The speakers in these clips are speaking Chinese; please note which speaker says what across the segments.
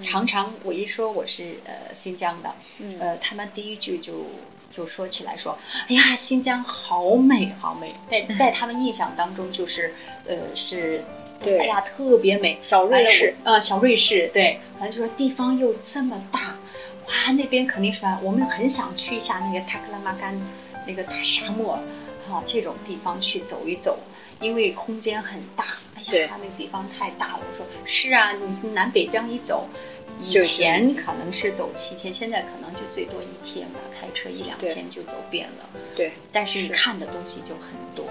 Speaker 1: 常常我一说我是呃新疆的，
Speaker 2: 嗯。
Speaker 1: 呃，他们第一句就就说起来说，哎呀，新疆好美好美，在在他们印象当中就是呃是。
Speaker 2: 对。
Speaker 1: 哎呀，特别美，
Speaker 2: 小瑞士。
Speaker 1: 呃，小瑞士，对，好像说地方又这么大，哇，那边肯定是吧，我们很想去一下那个塔克拉玛干那个大沙漠，哈、这种地方去走一走，因为空间很大。哎
Speaker 2: 对。
Speaker 1: 呀，那个地方太大了。我说是啊，你南北疆一走，以前可能是走七天，现在可能就最多一天吧，开车一两天就走遍了。
Speaker 2: 对，
Speaker 1: 但是你看的东西就很多，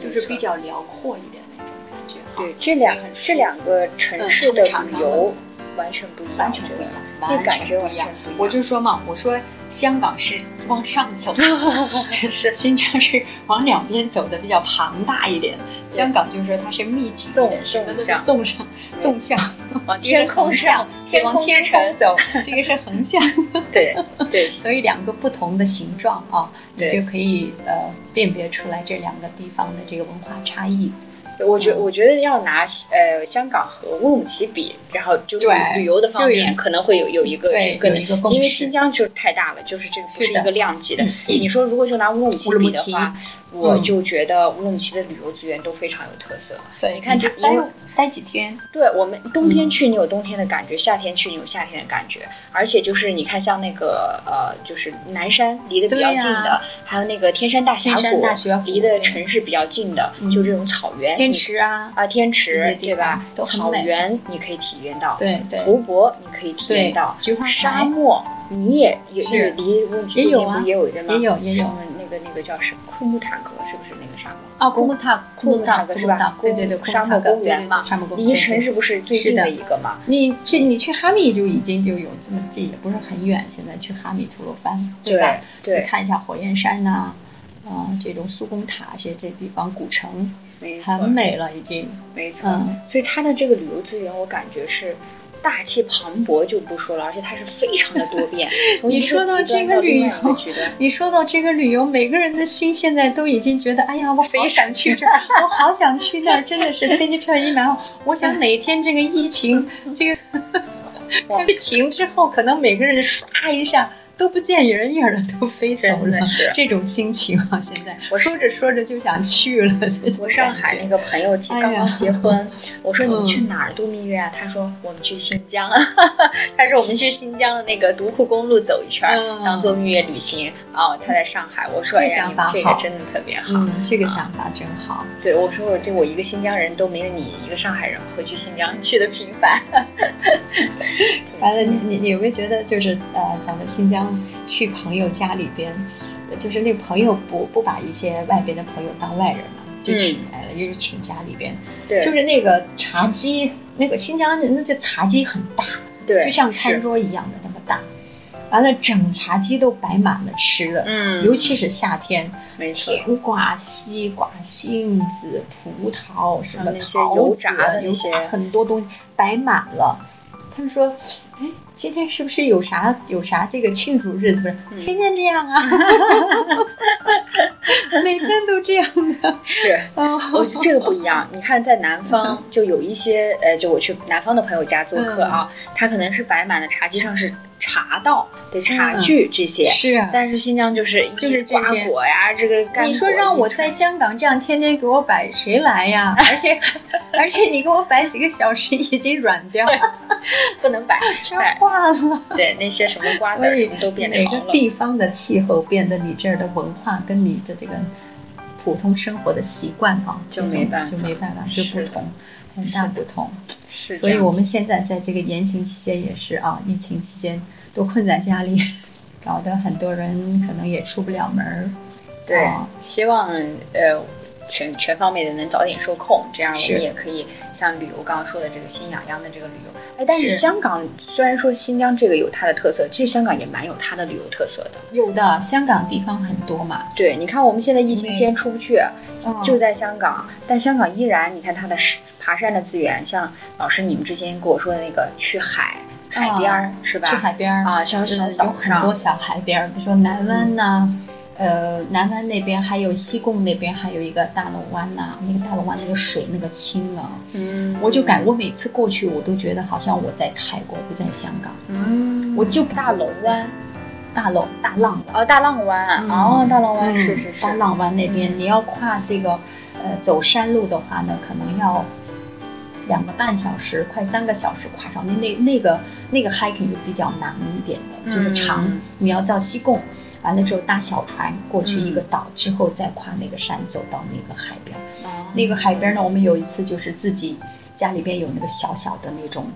Speaker 1: 就是比较辽阔一点那种感觉哈。
Speaker 2: 对，这两这两个城市的旅游完全不一样，
Speaker 1: 完全不一样，
Speaker 2: 那
Speaker 1: 完
Speaker 2: 感觉完
Speaker 1: 全不一样。我就说嘛，我说香港是往上走，
Speaker 2: 是
Speaker 1: 新疆是往两边走的比较庞大一点，香港就是说它是密集
Speaker 2: 纵
Speaker 1: 的，
Speaker 2: 纵向
Speaker 1: 纵上纵向，
Speaker 2: 往天空上，天空之
Speaker 1: 往天
Speaker 2: 城
Speaker 1: 空走，这个是横向，
Speaker 2: 对 对，
Speaker 1: 所以两个不同的形状啊，你
Speaker 2: 对
Speaker 1: 就可以呃辨别出来这两个地方的这个文化差异。
Speaker 2: 我觉
Speaker 1: 嗯。
Speaker 2: 我觉得要拿呃香港和乌鲁木齐比，然后就
Speaker 1: 对
Speaker 2: 旅游的方面可能会有有一个
Speaker 1: 对
Speaker 2: 这个因为新疆就是太大了，就是这个不
Speaker 1: 是
Speaker 2: 一个量级的。
Speaker 1: 嗯。
Speaker 2: 你说如果就拿乌鲁木齐比的话，我
Speaker 1: 嗯。
Speaker 2: 就觉得乌鲁木齐的旅游资源都非常有特色。
Speaker 1: 对，
Speaker 2: 你看这
Speaker 1: 待待几天，
Speaker 2: 对我们冬天
Speaker 1: 嗯
Speaker 2: 去你有冬天的感觉，夏天去你有夏天的感觉，而且就是你看像那个呃，就是南山离得比较近的，还有那个天山大峡谷离的城市比较近的，
Speaker 1: 嗯。
Speaker 2: 就这种草原，
Speaker 1: 天池啊，
Speaker 2: 啊天池对吧草原你可以体验到，
Speaker 1: 对对
Speaker 2: 湖泊你可以体验到，
Speaker 1: 菊花
Speaker 2: 沙漠你也也离乌鲁木齐
Speaker 1: 也有啊
Speaker 2: 最近不也有一个吗？
Speaker 1: 也有也有
Speaker 2: 那个那个叫什么库木塔格是不是那个沙漠？
Speaker 1: 啊，库木塔
Speaker 2: 库木塔格是吧？
Speaker 1: 对对对，
Speaker 2: 公沙漠公园嘛，
Speaker 1: 沙漠公园，
Speaker 2: 离城市不是最近的一个嘛？
Speaker 1: 你去你去哈密就已经就有这么近，也不是很远。现在去哈密吐鲁番对，吧？
Speaker 2: 对
Speaker 1: 去看一下火焰山呐、啊，这种苏公塔这这地方古城
Speaker 2: 没错，
Speaker 1: 很美了，已经。
Speaker 2: 没错。
Speaker 1: 嗯
Speaker 2: 所以它的这个旅游资源，我感觉是。大气磅礴就不说了，而且它是非常的多变。
Speaker 1: 你说到这个旅游，你说到这个旅游，每个人的心现在都已经觉得，哎呀，我好
Speaker 2: 非
Speaker 1: 想
Speaker 2: 常
Speaker 1: 去这儿，我好想去那儿，真的是飞机票一买好，我想哪天这个疫情 这个
Speaker 2: 哇
Speaker 1: 疫情之后，可能每个人唰一下都不见人影了，都飞走了这种心情啊！现在
Speaker 2: 我
Speaker 1: 说着说着就想去了。
Speaker 2: 我上海那个朋友刚刚结婚，我说你们去
Speaker 1: 嗯
Speaker 2: 哪儿度蜜月啊？他说我们去新疆，他说我们去新疆的那个独库公路走一圈，
Speaker 1: 嗯
Speaker 2: 当做蜜月旅行。哦，他在上海，我说
Speaker 1: 这
Speaker 2: 哎呀，这个真的特别好。
Speaker 1: 嗯，这个想法真好。
Speaker 2: 对，我说我这我一个新疆人都没有你一个上海人会去新疆去的频繁。
Speaker 1: 完了，你你你有没有觉得，就是呃，咱们新疆去朋友家里边，呃就是那个朋友不不把一些外边的朋友当外人了，就请来了，也是请家里边，
Speaker 2: 对，
Speaker 1: 就是那个茶几，那个新疆人那这茶几很大，
Speaker 2: 对，
Speaker 1: 就像餐，桌一样的那么大，完了整茶几都摆满了吃的，
Speaker 2: 嗯，
Speaker 1: 尤其是夏天，
Speaker 2: 没错，
Speaker 1: 甜瓜、西瓜、杏子、葡萄，什么桃子
Speaker 2: 油炸的那些。
Speaker 1: 很多东西摆满了。他们说：“哎，今天是不是有啥有啥这个庆祝日子？不是、
Speaker 2: 嗯
Speaker 1: 天天这样啊，每天都这样的。
Speaker 2: 是。
Speaker 1: 哦
Speaker 2: 我这个不一样，你看，在南方就有一些，呃，就我去南方的朋友家做客啊，
Speaker 1: 嗯
Speaker 2: 他可能是摆满了茶几上是茶道、对茶具这些，
Speaker 1: 是啊，
Speaker 2: 但是新疆就是
Speaker 1: 就是
Speaker 2: 瓜
Speaker 1: 这些
Speaker 2: 果呀，这个干
Speaker 1: 你说让我在香港这样天天给我摆，谁来呀？而且 而且你给我摆几个小时，已经软掉了，
Speaker 2: 不能摆，摆
Speaker 1: 化了。
Speaker 2: 对那些什么瓜子都变
Speaker 1: 每个。地方的气候变得你这儿的文化跟你的这个普通生活的习惯啊，
Speaker 2: 就没办法
Speaker 1: 就没办法，就不同，很大不同。
Speaker 2: 是
Speaker 1: 所以我们现在在这个疫情期间也是啊，疫情期间都困在家里，搞得很多人可能也出不了门儿。
Speaker 2: 对
Speaker 1: 啊，
Speaker 2: 希望呃全全方面的能早点受控，这样我们也可以像旅游刚刚说的这个心痒痒的这个旅游。哎，但是
Speaker 1: 是
Speaker 2: 香港虽然说新疆这个有它的特色，其实香港也蛮有它的旅游特色的。
Speaker 1: 有的香港地方很多嘛，
Speaker 2: 对，你看我们现在疫情
Speaker 1: 对
Speaker 2: 期间出不去，
Speaker 1: 嗯
Speaker 2: 就在香港，但香港依然你看它的是爬山的资源，像老师你们之前跟我说的那个去海海边儿、是吧？
Speaker 1: 去海边儿
Speaker 2: 啊，像小岛上
Speaker 1: 很多小海边儿，比如说南湾呐、呃，南湾那边还有西贡那边还有一个大龙湾呐、那个大龙湾那个水那个清啊，
Speaker 2: 嗯
Speaker 1: 我就感我每次过去，我都觉得好像我在泰国，不在香港。
Speaker 2: 嗯，
Speaker 1: 我就
Speaker 2: 大龙湾
Speaker 1: 大龙大浪湾，
Speaker 2: 哦，大浪湾、
Speaker 1: 嗯
Speaker 2: 哦，大浪湾
Speaker 1: 嗯
Speaker 2: 是是是，
Speaker 1: 大浪湾那边，
Speaker 2: 嗯
Speaker 1: 你要跨这个呃走山路的话呢，可能要两个半小时，快三个小时跨上。那那那个那个 hiking 就比较难一点的，就是长，
Speaker 2: 嗯
Speaker 1: 你要到西贡。完了之后搭小船过去
Speaker 2: 嗯
Speaker 1: 一个岛，之后再跨那个山走到那个海边。
Speaker 2: 哦。
Speaker 1: 那个海边呢，我们有一次就是自己家里边有那个小小的那种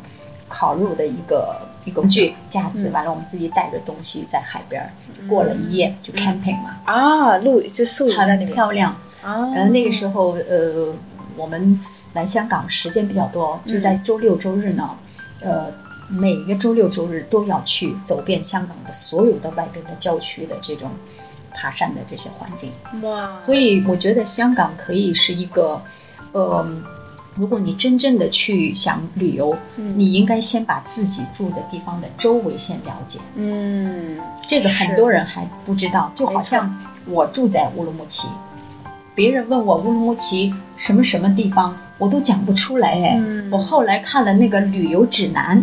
Speaker 1: 烤肉的一个一个工 具架子，
Speaker 2: 嗯。
Speaker 1: 完了我们自己带着东西在海边就过了一夜，就 camping 嘛，
Speaker 2: 啊，露就宿营在那
Speaker 1: 很
Speaker 2: 边
Speaker 1: 漂亮。
Speaker 2: 啊，
Speaker 1: 呃，那个时候呃，我们来香港时间比较多，就在周六周日呢，呃。每个周六周日都要去走遍香港的所有的外边的郊区的这种爬山的这些环境，
Speaker 2: 哇，
Speaker 1: 所以我觉得香港可以是一个，呃，如果你真正的去想旅游，
Speaker 2: 嗯。
Speaker 1: 你应该先把自己住的地方的周围先了解。
Speaker 2: 嗯
Speaker 1: 这个很多人还不知道，就好像我住在乌鲁木齐，别人问我乌鲁木齐什么什么地方，我都讲不出来哎。
Speaker 2: 嗯。
Speaker 1: 我后来看了那个旅游指南，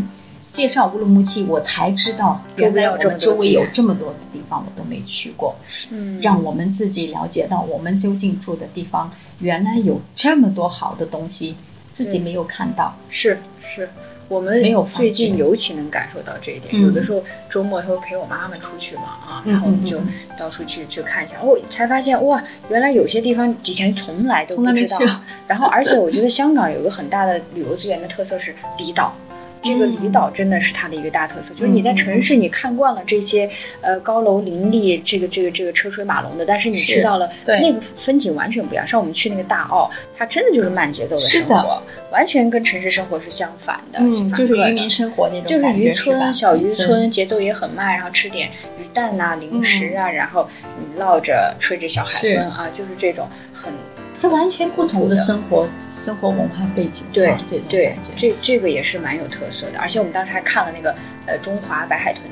Speaker 1: 介绍乌鲁木齐，我才知道原来我们周围有这么多的地方我都没去过。
Speaker 2: 嗯
Speaker 1: 让我们自己了解到我们究竟住的地方原来有这么多好的东西，自己没有看到。
Speaker 2: 是是。我们
Speaker 1: 没有
Speaker 2: 最近尤其能感受到这一点，
Speaker 1: 嗯
Speaker 2: 有的时候周末会陪我妈妈出去嘛，啊，
Speaker 1: 嗯
Speaker 2: 然后我们就到处去去看一下，哦，才发现哇，原来有些地方以前从来都不知道。然后，而且我觉得香港有个很大的旅游资源的特色是离岛。这个离
Speaker 1: 嗯
Speaker 2: 岛真的是它的一个大特色，就是你在城市你看惯了这些呃高楼林立，这个这个这个车水马龙的，但是你
Speaker 1: 是
Speaker 2: 去到了
Speaker 1: 对。
Speaker 2: 那个风景完全不一样。像我们去那个大澳，它真的就是慢节奏的生活，完全跟城市生活是相反的，
Speaker 1: 嗯，就是渔民生活那种
Speaker 2: 就是
Speaker 1: 感觉
Speaker 2: 渔村、
Speaker 1: 吧？
Speaker 2: 小渔村，节奏也很慢，然后吃点鱼蛋呐、零食啊，然后你唠着吹着小海风啊，就是这种很
Speaker 1: 这完全不同的生活生活文化背景，
Speaker 2: 对对
Speaker 1: 对，
Speaker 2: 这这个也是蛮有特色的。而且我们当时还看了那个呃中华白海豚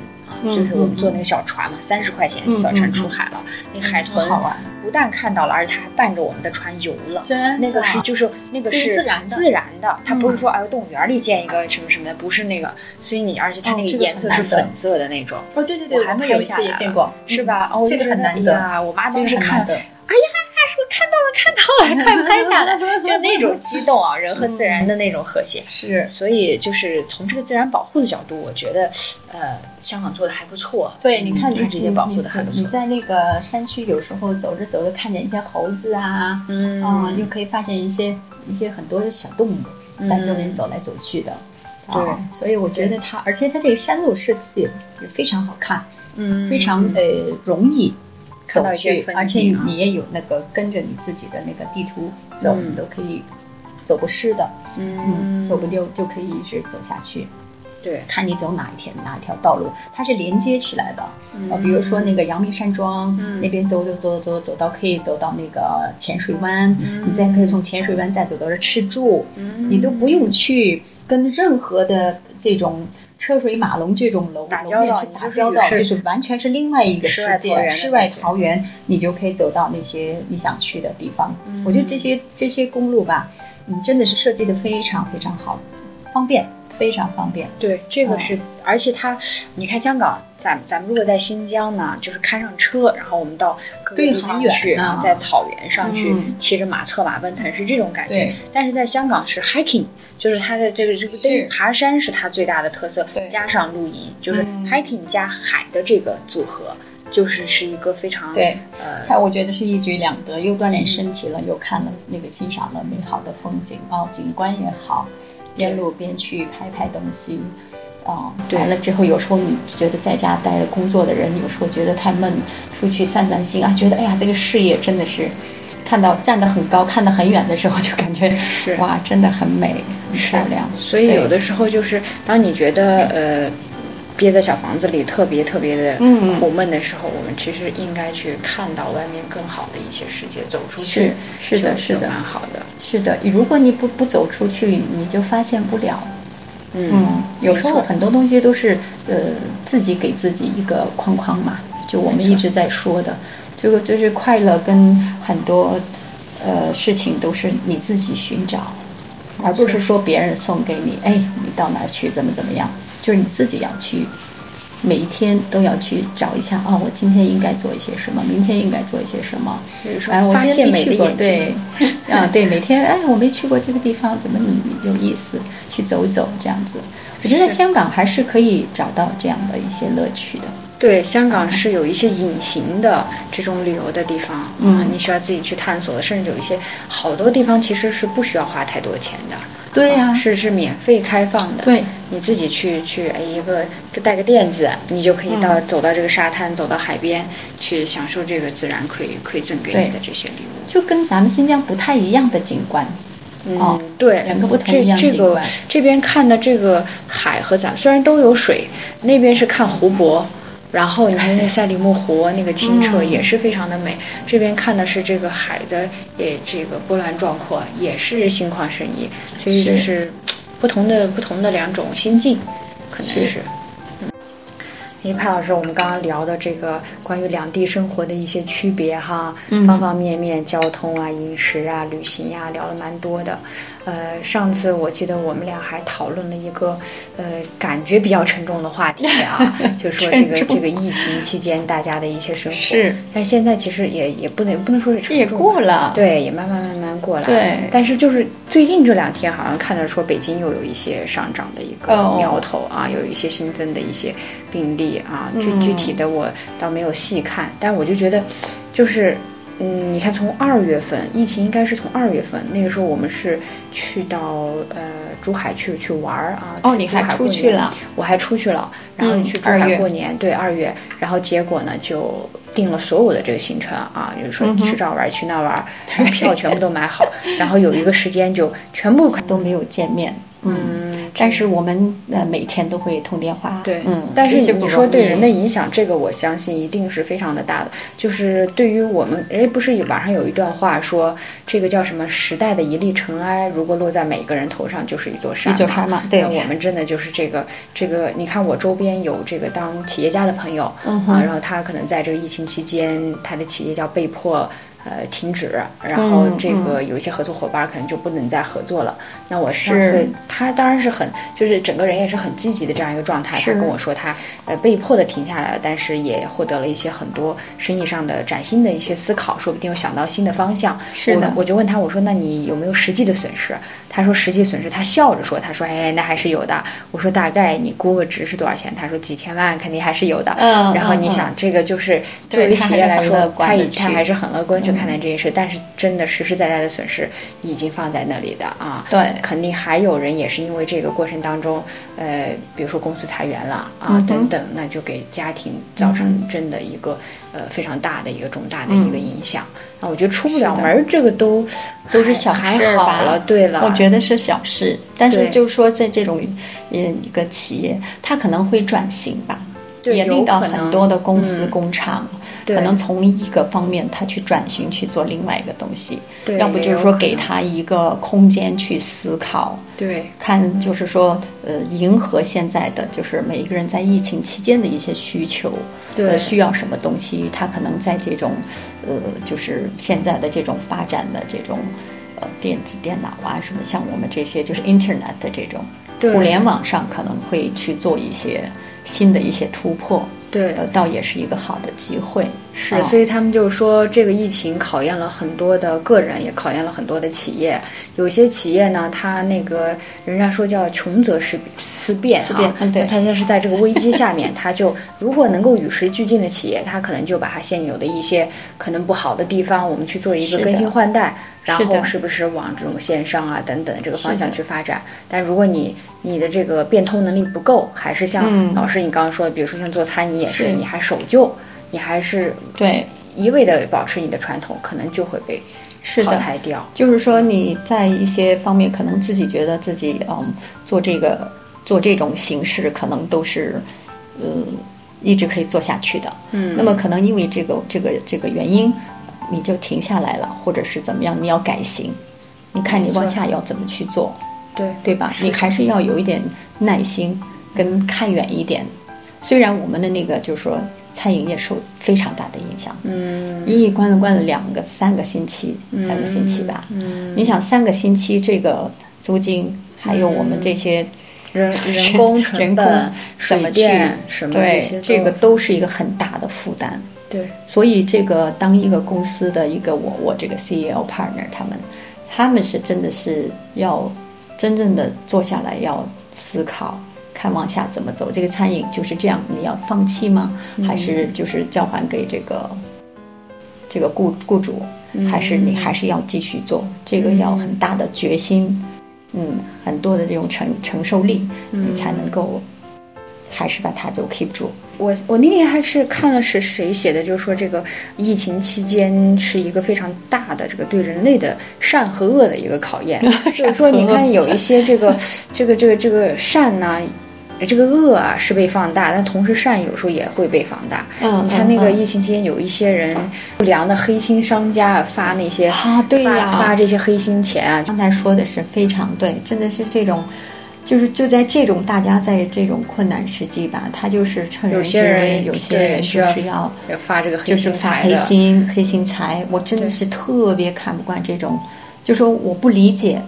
Speaker 2: 就是我们坐那个小船嘛，三十块钱小船出海了，那海豚
Speaker 1: 很好玩
Speaker 2: 不但看到了，而且它还伴着我们的船游了。
Speaker 1: 真
Speaker 2: 那个是就是那个
Speaker 1: 是
Speaker 2: 是
Speaker 1: 自然的
Speaker 2: 自然的，它不是
Speaker 1: 嗯
Speaker 2: 说哎动物园里建一个什么什么的，不是那个，所以你而且它那个颜色是粉色的那种。
Speaker 1: 哦，对对对，
Speaker 2: 我还
Speaker 1: 我们有次也见过，
Speaker 2: 是吧？哦，
Speaker 1: 嗯这个很难得，
Speaker 2: 啊！我妈
Speaker 1: 这个
Speaker 2: 当时看，
Speaker 1: 很难得。
Speaker 2: 哎呀，说看到了，快拍下来，就那种激动啊，人和自然的那种和谐。
Speaker 1: 是，
Speaker 2: 所以就是从这个自然保护的角度，我觉得，呃，香港做的还不错。
Speaker 1: 对，
Speaker 2: 嗯
Speaker 1: 你看你
Speaker 2: 它这些保护的还不错。
Speaker 1: 你在那个山区，有时候走着走着，看见一些猴子啊，
Speaker 2: 嗯
Speaker 1: 啊，又可以发现一些一些很多的小动物在这边走来走去的。
Speaker 2: 对
Speaker 1: 啊所以我觉得它，而且它这个山路设计也也非常好看，
Speaker 2: 嗯
Speaker 1: 非常呃容易走
Speaker 2: 看到一些
Speaker 1: 去，
Speaker 2: 风
Speaker 1: 而且你也有那个跟着你自己的那个地图走，
Speaker 2: 嗯
Speaker 1: 你都可以走不湿的，
Speaker 2: 嗯。
Speaker 1: 走不丢就可以一直走下去。
Speaker 2: 对，
Speaker 1: 看你走哪一天哪一条道路，它是连接起来的。
Speaker 2: 嗯。
Speaker 1: 呃，比如说那个阳明山庄、
Speaker 2: 嗯
Speaker 1: 那边走走走走走到可以走到那个浅水湾，
Speaker 2: 嗯。
Speaker 1: 你再可以从浅水湾再走到这赤柱，
Speaker 2: 嗯。
Speaker 1: 你都不用去跟任何的这种车水马龙这种楼
Speaker 2: 打交道
Speaker 1: 楼面去打交道，就是完全是另外一个
Speaker 2: 世
Speaker 1: 世界，世外桃源，你就可以走到那些你想去的地方。
Speaker 2: 嗯
Speaker 1: 我觉得这些这些公路吧，嗯，真的是设计的非常非常好，方便，非常方便。
Speaker 2: 对，这个
Speaker 1: 嗯
Speaker 2: 是，而且它，你看香港，咱咱们如果在新疆呢，就是开上车，然后我们到各个地方去，然后在草原上去
Speaker 1: 嗯
Speaker 2: 骑着马策马奔腾，是这种感觉
Speaker 1: 对。
Speaker 2: 但是在香港是 hiking，就是它的这个这个对爬山是它最大的特色，加上露营，就是
Speaker 1: 嗯
Speaker 2: hiking 加海的这个组合，就是是一个非常
Speaker 1: 对
Speaker 2: 呃
Speaker 1: 它我觉得是一举两得，又锻炼身体了，又看了那个欣赏了美好的风景哦，景观也好，边路边去拍拍东西。啊、
Speaker 2: 对
Speaker 1: 完了之后，有时候你觉得在家待着工作的人，有时候觉得太闷，出去散散心啊，觉得哎呀，这个视野真的是，看到站得很高，看得很远的时候，就感觉
Speaker 2: 是
Speaker 1: 哇，真的很美，很漂亮。
Speaker 2: 所以有的时候就是当你觉得呃憋在小房子里特别特别的
Speaker 1: 嗯。
Speaker 2: 苦闷的时候，我们其实应该去看到外面更好的一些世界，走出去
Speaker 1: 是是的
Speaker 2: 是
Speaker 1: 的。
Speaker 2: 蛮好的。
Speaker 1: 是的，如果你不不走出去，你就发现不了。嗯，有时候很多东西都是呃自己给自己一个框框嘛，就我们一直在说的，这个就是快乐跟很多呃事情都是你自己寻找，而不是说别人送给你，哎，你到哪儿去怎么怎么样，就是你自己要去。每一天都要去找一下啊，我今天应该做一些什么，明天应该做一些什么。哎，我今天没去过，对，啊，对，每天哎，我没去过这个地方，怎么有意思？去走一走，这样子。我觉得香港还是可以找到这样的一些乐趣的。
Speaker 2: 对，香港是有一些隐形的这种旅游的地方，嗯，你需要自己去探索的，甚至有一些好多地方其实是不需要花太多钱的。
Speaker 1: 对呀，
Speaker 2: 是是免费开放的。
Speaker 1: 对，
Speaker 2: 你自己去去，哎，一个带个垫子，你就可以到走到这个沙滩，走到海边去享受这个自然馈馈赠给你的这些礼物，
Speaker 1: 就跟咱们新疆不太一样的景观。
Speaker 2: 嗯，对，
Speaker 1: 两个不同一样
Speaker 2: 景观。这边看的这个海和咱虽然都有水，那边是看湖泊。然后你看那赛里木湖那个清澈也是非常的美，这边看的是这个海的也这个波澜壮阔，也是心旷神怡，所以就是。不同的不同的两种心境，可能是。因为潘老师，我们刚刚聊的这个关于两地生活的一些区别哈，方方面面，交通啊、饮食啊、旅行呀，聊了蛮多的。呃，上次我记得我们俩还讨论了一个呃感觉比较沉重的话题啊，就说这个这个疫情期间大家的一些生活。
Speaker 1: 是。
Speaker 2: 但是现在其实也也不能不能说是沉重。
Speaker 1: 也过了。
Speaker 2: 对，也慢慢慢慢过来。
Speaker 1: 对。
Speaker 2: 但是就是最近这两天，好像看到说北京又有一些上涨的一个苗头啊，有一些新增的一些病例啊，具具体的我倒没有细看，但我就觉得，就是。嗯，你看，从二月份疫情应该是从二月份那个时候，我们是去到呃珠海去去玩儿啊。
Speaker 1: 哦，你还出去了？
Speaker 2: 我还出去了，然后去珠海过年。对，二月，然后结果呢就定了所有的这个行程啊，就是说去这儿玩去那儿玩，票全部都买好，然后有一个时间就全部
Speaker 1: 都没有见面。嗯，但是我们呃每天都会通电话。
Speaker 2: 对，
Speaker 1: 嗯，
Speaker 2: 但是你说对人的影响，这个我相信一定是非常的大的。就是对于我们，哎，不是网上有一段话说，这个叫什么时代的一粒尘埃，如果落在每个人头上，就是一座山。
Speaker 1: 一座山嘛，对。
Speaker 2: 我们真的就是这个这个，你看我周边有这个当企业家的朋友，嗯啊，然后他可能在这个疫情期间，他的企业要被迫。呃，停止，然后这个有一些合作伙伴可能就不能再合作了。那我是他当然是很，就是整个人也是很积极的这样一个状态。他跟我说他呃被迫的停下来了，但是也获得了一些很多生意上的崭新的一些思考，说不定又想到新的方向。
Speaker 1: 是的，
Speaker 2: 我就问他，我说那你有没有实际的损失？他说实际损失，他笑着说，他说哎，那还是有的。我说大概你估个值是多少钱？他说几千万肯定还是有的。嗯，然后你想这个就是对于企业来说，他他还是很乐观去。看待这件事，但是真的实实在在的损失已经放在那里的啊，
Speaker 1: 对，
Speaker 2: 肯定还有人也是因为这个过程当中，呃，比如说公司裁员了啊等等，那就给家庭造成真的一个呃非常大的一个重大的一个影响。那我觉得出不了门，这个都
Speaker 1: 都是小事
Speaker 2: 吧。对了，
Speaker 1: 我觉得是小事，但是就是说在这种嗯一个企业，它可能会转型吧。也令到很多的公司工厂，可能从一个方面他去转型去做另外一个东西，要不就是说给他一个空间去思考，
Speaker 2: 对，
Speaker 1: 看就是说呃迎合现在的就是每一个人在疫情期间的一些需求，
Speaker 2: 对，
Speaker 1: 需要什么东西，他可能在这种呃就是现在的这种发展的这种呃电子电脑啊什么，像我们这些就是 Internet 的这种。互联网上可能会去做一些新的一些突破，
Speaker 2: 对，
Speaker 1: 倒也是一个好的机会。
Speaker 2: 是，所以他们就说，这个疫情考验了很多的个人，也考验了很多的企业。有些企业呢，它那个人家说叫穷则思思变
Speaker 1: 啊，对，
Speaker 2: 它就是在这个危机下面，它就如果能够与时俱进的企业，它可能就把它现有的一些可能不好的地方，我们去做一个更新换代。然后是不是往这种线上啊等等这个方向去发展？但如果你你的这个变通能力不够，还是像老师你刚刚说的，比如说像做餐饮也是，你还守旧，你还是
Speaker 1: 对
Speaker 2: 一味的保持你的传统，可能就会被淘汰掉。
Speaker 1: 就是说你在一些方面可能自己觉得自己嗯做这个做这种形式可能都是嗯一直可以做下去的。
Speaker 2: 嗯，
Speaker 1: 那么可能因为这个这个这个原因。你就停下来了，或者是怎么样？你要改型，你看你往下要怎么去做，
Speaker 2: 对
Speaker 1: 对吧？你还是要有一点耐心，跟看远一点，虽然我们的那个就是说餐饮业受非常大的影响，
Speaker 2: 嗯
Speaker 1: 一一关了关了两个三个星期，三个星期吧。
Speaker 2: 嗯，
Speaker 1: 你想三个星期这个租金，还有我们这些
Speaker 2: 人 人工成
Speaker 1: 人工
Speaker 2: 本、
Speaker 1: 水
Speaker 2: 水电
Speaker 1: 电
Speaker 2: 什么
Speaker 1: 对
Speaker 2: 些
Speaker 1: 这个都是一个很大的负担。
Speaker 2: 对，
Speaker 1: 所以这个当一个公司的一个我我这个 CEO partner 他们，他们是真的是要真正的坐下来要思考，看往下怎么走。这个餐饮就是这样，你要放弃吗？还是就是交还给这个这个雇雇主？还是你还是要继续做？这个要很大的决心，嗯，很多的这种承承受力，你才能够还是把它就 keep 住。
Speaker 2: 我我那天还是看了是谁写的，就是说这个疫情期间是一个非常大的这个对人类的善和恶的一个考验。就是说，你看有一些这个 这个这个这个善呢、这个恶啊是被放大，但同时善有时候也会被放大。
Speaker 1: 嗯
Speaker 2: 你看那个疫情期间，有一些人不良的黑心商家啊发那些
Speaker 1: 啊对呀
Speaker 2: 发发这些黑心钱啊，
Speaker 1: 刚才说的是非常对，真的是这种，就是就在这种大家在这种困难时期吧，他就是趁人之
Speaker 2: 有些人
Speaker 1: 危，有些人就是要
Speaker 2: 要发这个黑
Speaker 1: 就是发黑。
Speaker 2: 心
Speaker 1: 黑心财，我真的是特别看不惯这种，就说我不理解，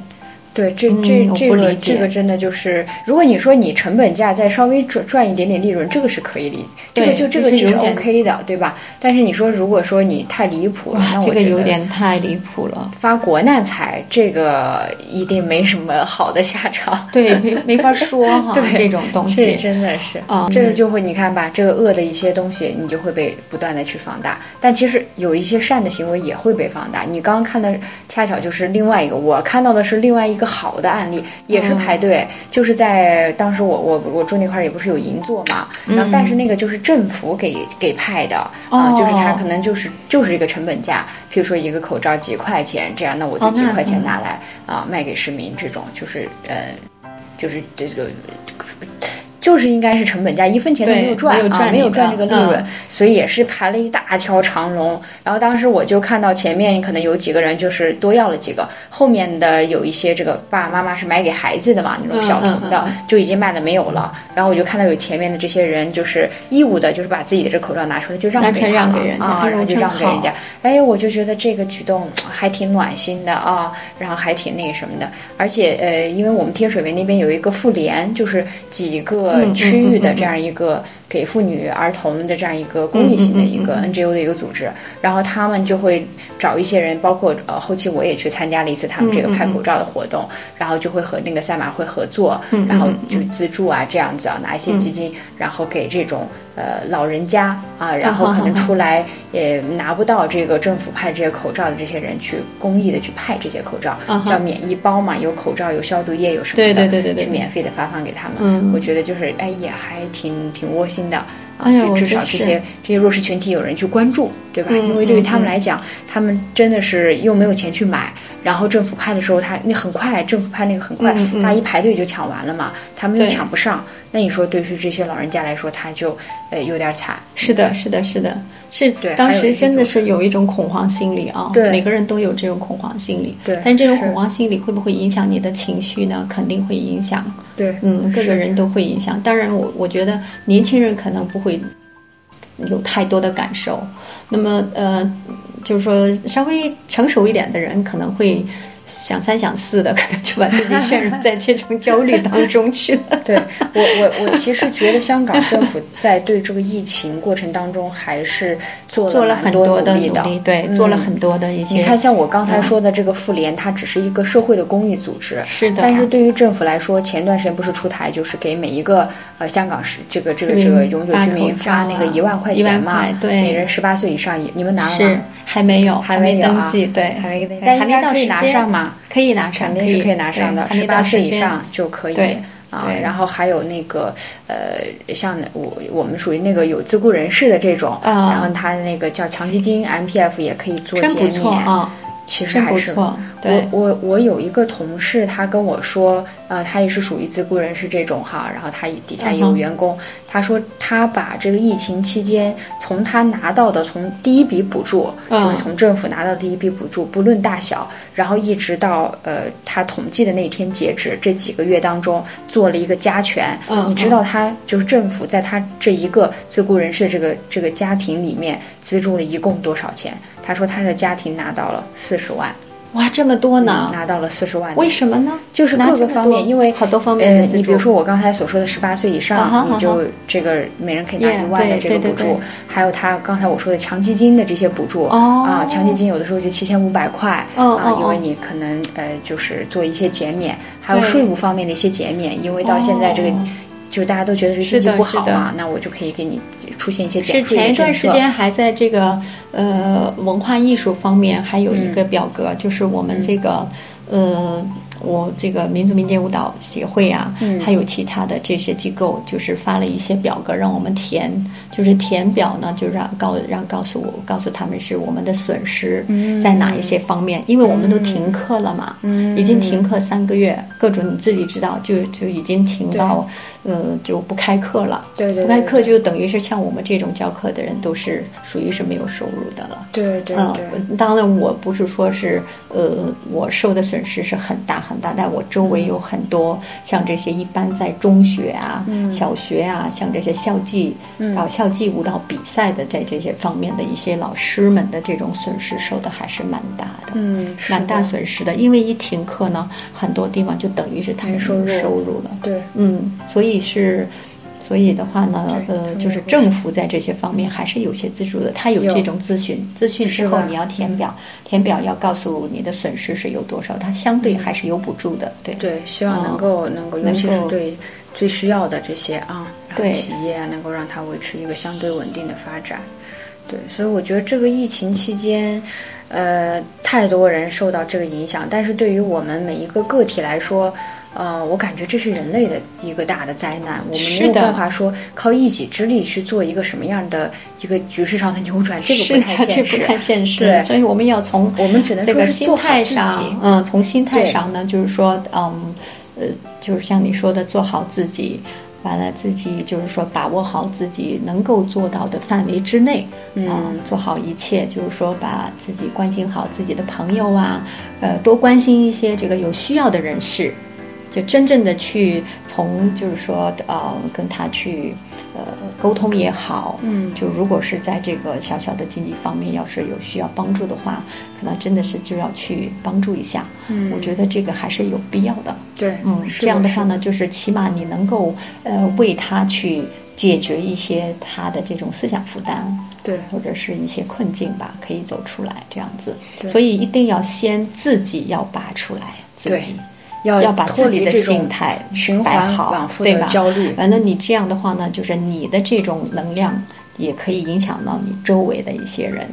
Speaker 2: 对，这
Speaker 1: 嗯
Speaker 2: 这这个这个真的就是，如果你说你成本价再稍微赚赚一点点利润，这个是可以理，这个就这个是
Speaker 1: 就是
Speaker 2: OK 的，对吧？但是你说如果说你太离谱了，那，我
Speaker 1: 这个有点太离谱了。
Speaker 2: 发国难财，这个一定没什么好的下场。
Speaker 1: 对，没没法说 哈，
Speaker 2: 对
Speaker 1: 这种东西，
Speaker 2: 真的是
Speaker 1: 嗯
Speaker 2: 这个就会你看吧，这个恶的一些东西，你就会被不断的去放大。但其实有一些善的行为也会被放大。你刚刚看的恰巧就是另外一个，我看到的是另外一个好的案例，也是排队，就是在当时我我我住那块儿也不是有银座嘛，然后但是那个就是政府给给派的啊、
Speaker 1: 哦。
Speaker 2: 就是他可能就是就是一个成本价，比如说一个口罩几块钱这样，那我就几块钱
Speaker 1: 嗯。
Speaker 2: 拿来啊、卖给市民，这种就是呃。就是这个，就是应该是成本价，一分钱都没有赚
Speaker 1: 没有赚
Speaker 2: 啊，没有赚这个利润，
Speaker 1: 嗯
Speaker 2: 所以也是排了一大条长龙。然后当时我就看到前面可能有几个人就是多要了几个，后面的有一些这个爸爸妈妈是买给孩子的嘛，那种小童的、就已经卖的没有了。然后我就看到有前面的这些人就是义务的，就是把自己的这口罩拿出来就让给他了
Speaker 1: 让给人家
Speaker 2: 啊，然后就让给人家。哎，我就觉得这个举动还挺暖心的啊，然后还挺那个什么的，而且呃，因为我们天水围那边有一个妇联，就是几个
Speaker 1: 嗯嗯
Speaker 2: 区域的这样一个给妇女儿童的这样一个公益性的一个 NGO 的一个组织，然后他们就会找一些人，包括呃后期我也去参加了一次他们这个拍口罩的活动，然后就会和那个赛马会合作，然后
Speaker 1: 嗯
Speaker 2: 就资助啊这样子啊，拿一些基金，然后给这种呃老人家啊，然后可能出来也拿不到这个政府派这些口罩的这些人去公益的去派这些口罩，叫免疫包嘛，有口罩有消毒液有什么的，
Speaker 1: 对对对对
Speaker 2: 去免费的发放给他们。
Speaker 1: 嗯
Speaker 2: 我觉得就是哎也还挺挺窝心的啊，
Speaker 1: 哎呀
Speaker 2: 就至少这些这些弱势群体有人去关注，对吧？
Speaker 1: 嗯
Speaker 2: 因为对于他们
Speaker 1: 嗯
Speaker 2: 来讲，他们真的是又没有钱去买，然后政府派的时候他那很快，政府派那个很快，
Speaker 1: 嗯嗯
Speaker 2: 大家一排队就抢完了嘛，他们又抢不上。那你说对于这些老人家来说，他就呃有点惨。
Speaker 1: 是的，是的，是的，是
Speaker 2: 对
Speaker 1: 当时真的是有一种恐慌心理啊，
Speaker 2: 对
Speaker 1: 每个人都有这种恐慌心理，
Speaker 2: 对
Speaker 1: 但这种恐慌心理会不会影响你的情绪呢？肯定会影响，
Speaker 2: 对，
Speaker 1: 嗯，各个人都会影响。当然我，我觉得年轻人可能不会有太多的感受，那么呃，就是说稍微成熟一点的人可能会想三想四的，可能就把自己陷入在这种焦虑当中去了。
Speaker 2: 对我我我其实觉得香港政府在对这个疫情过程当中还是做
Speaker 1: 做了很多的
Speaker 2: 努力的，
Speaker 1: 对，
Speaker 2: 嗯
Speaker 1: 做了很多的一些。
Speaker 2: 你看，像我刚才
Speaker 1: 嗯
Speaker 2: 说的这个妇联，它只是一个社会的公益组织，
Speaker 1: 是的
Speaker 2: 但是对于政府来说，前段时间不是出台，就是给每一个呃香港市这个这个这个永久居民发那个
Speaker 1: 啊
Speaker 2: 一万块
Speaker 1: 1万
Speaker 2: 钱嘛
Speaker 1: 块，对
Speaker 2: 每人十八岁以上，你们拿了
Speaker 1: 是
Speaker 2: 吗？
Speaker 1: 还没有，
Speaker 2: 还
Speaker 1: 没
Speaker 2: 没有啊
Speaker 1: 登记，对，
Speaker 2: 还没登记应该可以拿上嘛？
Speaker 1: 可以拿上，
Speaker 2: 肯定是可以拿上的，十八岁以上就可以。
Speaker 1: 对
Speaker 2: 啊，然后还有那个呃，像我我们属于那个有自雇人士的这种，
Speaker 1: 哦
Speaker 2: 然后他那个叫强基金 M P F 也可以做减
Speaker 1: 真不错
Speaker 2: 免
Speaker 1: 啊。
Speaker 2: 其实还是
Speaker 1: 不错。对
Speaker 2: 我，我我有一个同事，他跟我说，呃，他也是属于自雇人士这种哈，然后他底下也有员工，他说他把这个疫情期间从他拿到的从第一笔补助，
Speaker 1: 嗯
Speaker 2: 就是从政府拿到第一笔补助，不论大小，然后一直到呃他统计的那天截止，这几个月当中做了一个加权，
Speaker 1: 嗯。
Speaker 2: 你知道他就是政府在他这一个自雇人士这个这个家庭里面资助了一共多少钱？他说他的家庭拿到了四十万。
Speaker 1: 哇，这么多呢？
Speaker 2: 拿到了四十万，
Speaker 1: 为什么呢？
Speaker 2: 就是各个方面，因为
Speaker 1: 好多方面。
Speaker 2: 你比如说我刚才所说的十八岁以上，你就这个每人可以拿一万的这个补助，
Speaker 1: 对对对
Speaker 2: 还有他刚才我说的强基金的这些补助、
Speaker 1: 哦
Speaker 2: 啊，强基金有的时候就七千五百块、啊因为
Speaker 1: 哦
Speaker 2: 你可能呃就是做一些减免，还有税务方面的一些减免，因为到现在这个。
Speaker 1: 哦
Speaker 2: 就是大家都觉得这
Speaker 1: 是的
Speaker 2: 经济不好嘛，那我就可以给你出现一些
Speaker 1: 是
Speaker 2: 减税的
Speaker 1: 前一段时间还在这个呃文化艺术方面还有一个表格，就是我们这个。呃，我这个民族民间舞蹈协会啊，
Speaker 2: 嗯。
Speaker 1: 还有其他的这些机构，就是发了一些表格让我们填，就是填表呢，就让告让告诉我告诉他们是我们的损失
Speaker 2: 嗯
Speaker 1: 在哪一些方面，因为我们都停课了嘛，
Speaker 2: 嗯。
Speaker 1: 已经停课三个月，各种你自己知道，就就已经停到呃就不开课了，
Speaker 2: 对对。
Speaker 1: 不开课就等于是像我们这种教课的人都是属于是没有收入的了。
Speaker 2: 对对。
Speaker 1: 嗯
Speaker 2: 对，，
Speaker 1: 当然我不是说是呃我受的损失是很大很大，但我周围有很多像这些一般在中学啊、
Speaker 2: 嗯。
Speaker 1: 小学啊，像这些校际、
Speaker 2: 嗯。
Speaker 1: 搞校际舞蹈比赛的，在这些方面的一些老师们的这种损失受的还是蛮大的。
Speaker 2: 嗯，
Speaker 1: 蛮大损失的，因为一停课呢，很多地方就等于是他们
Speaker 2: 收入。
Speaker 1: 收入了。
Speaker 2: 对。
Speaker 1: 嗯，所以是，所以的话呢，呃，就是政府在这些方面还是有些资助的。他有
Speaker 2: 有
Speaker 1: 这种咨询，咨询之后你要填表，填表要告诉你的损失是有多少，它相对还是有补助的。对
Speaker 2: 对，希望能
Speaker 1: 嗯
Speaker 2: 够、能够，尤其是对最需要的这些啊，企业啊，能够让它维持一个相对稳定的发展。对，所以我觉得这个疫情期间，呃，太多人受到这个影响，但是对于我们每一个个体来说，呃，我感觉这是人类的一个大的灾难，我们没有办法说靠一己之力去做一个什么样的一个局势上的扭转，这个
Speaker 1: 是
Speaker 2: 不太现实。
Speaker 1: 不太现实。
Speaker 2: 对
Speaker 1: 所以我们要从
Speaker 2: 我们只能说
Speaker 1: 这个心态上
Speaker 2: 己，
Speaker 1: 嗯，从心态上呢，就是说，嗯，呃，就是像你说的，做好自己。完了，自己就是说把握好自己能够做到的范围之内，
Speaker 2: 嗯
Speaker 1: 啊做好一切，就是说把自己关心好自己的朋友啊，呃，多关心一些这个有需要的人士，就真正的去从就是说呃跟他去呃沟通也好，
Speaker 2: 嗯
Speaker 1: 就如果是在这个小小的经济方面，要是有需要帮助的话，可能真的是就要去帮助一下。
Speaker 2: 嗯
Speaker 1: 我觉得这个还是有必要的。
Speaker 2: 对，
Speaker 1: 嗯，这样的话呢，就是起码你能够呃为他去解决一些他的这种思想负担，
Speaker 2: 对
Speaker 1: 或者是一些困境吧，可以走出来这样子。
Speaker 2: 对
Speaker 1: 所以一定要先自己要拔出来自
Speaker 2: 对
Speaker 1: 己。
Speaker 2: 要
Speaker 1: 要把自己的心态
Speaker 2: 循环
Speaker 1: 摆好
Speaker 2: 往复的
Speaker 1: 对吧
Speaker 2: 焦虑。
Speaker 1: 完了，你这样的话呢，就是你的这种能量也可以影响到你周围的一些人，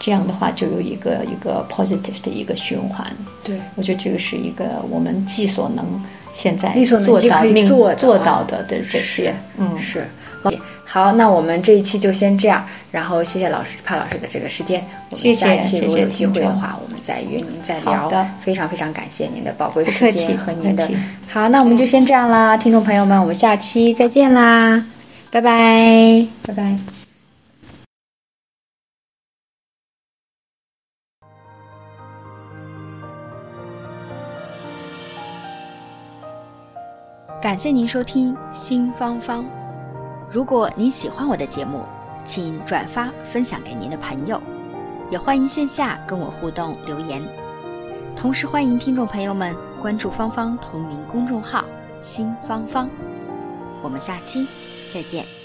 Speaker 1: 这样的话就有一个一个 positive 的一个循环。
Speaker 2: 对，
Speaker 1: 我觉得这个是一个我们既所能现在做到
Speaker 2: 做
Speaker 1: 到的的这些，嗯，
Speaker 2: 是。好，那我们这一期就先这样，然后谢谢老师帕老师的这个时间，我
Speaker 1: 谢谢
Speaker 2: 们下期如果有机会的话，我们再约您再聊
Speaker 1: 好的。
Speaker 2: 非常非常感谢您的宝贵时间和您的好，那我们就先这样啦，听众朋友们，我们下期再见啦，拜拜。
Speaker 1: 拜拜。
Speaker 3: 感谢您收听新芳芳。如果您喜欢我的节目，请转发分享给您的朋友，也欢迎线下跟我互动留言。同时欢迎听众朋友们关注芳芳同名公众号“新芳芳”。我们下期再见。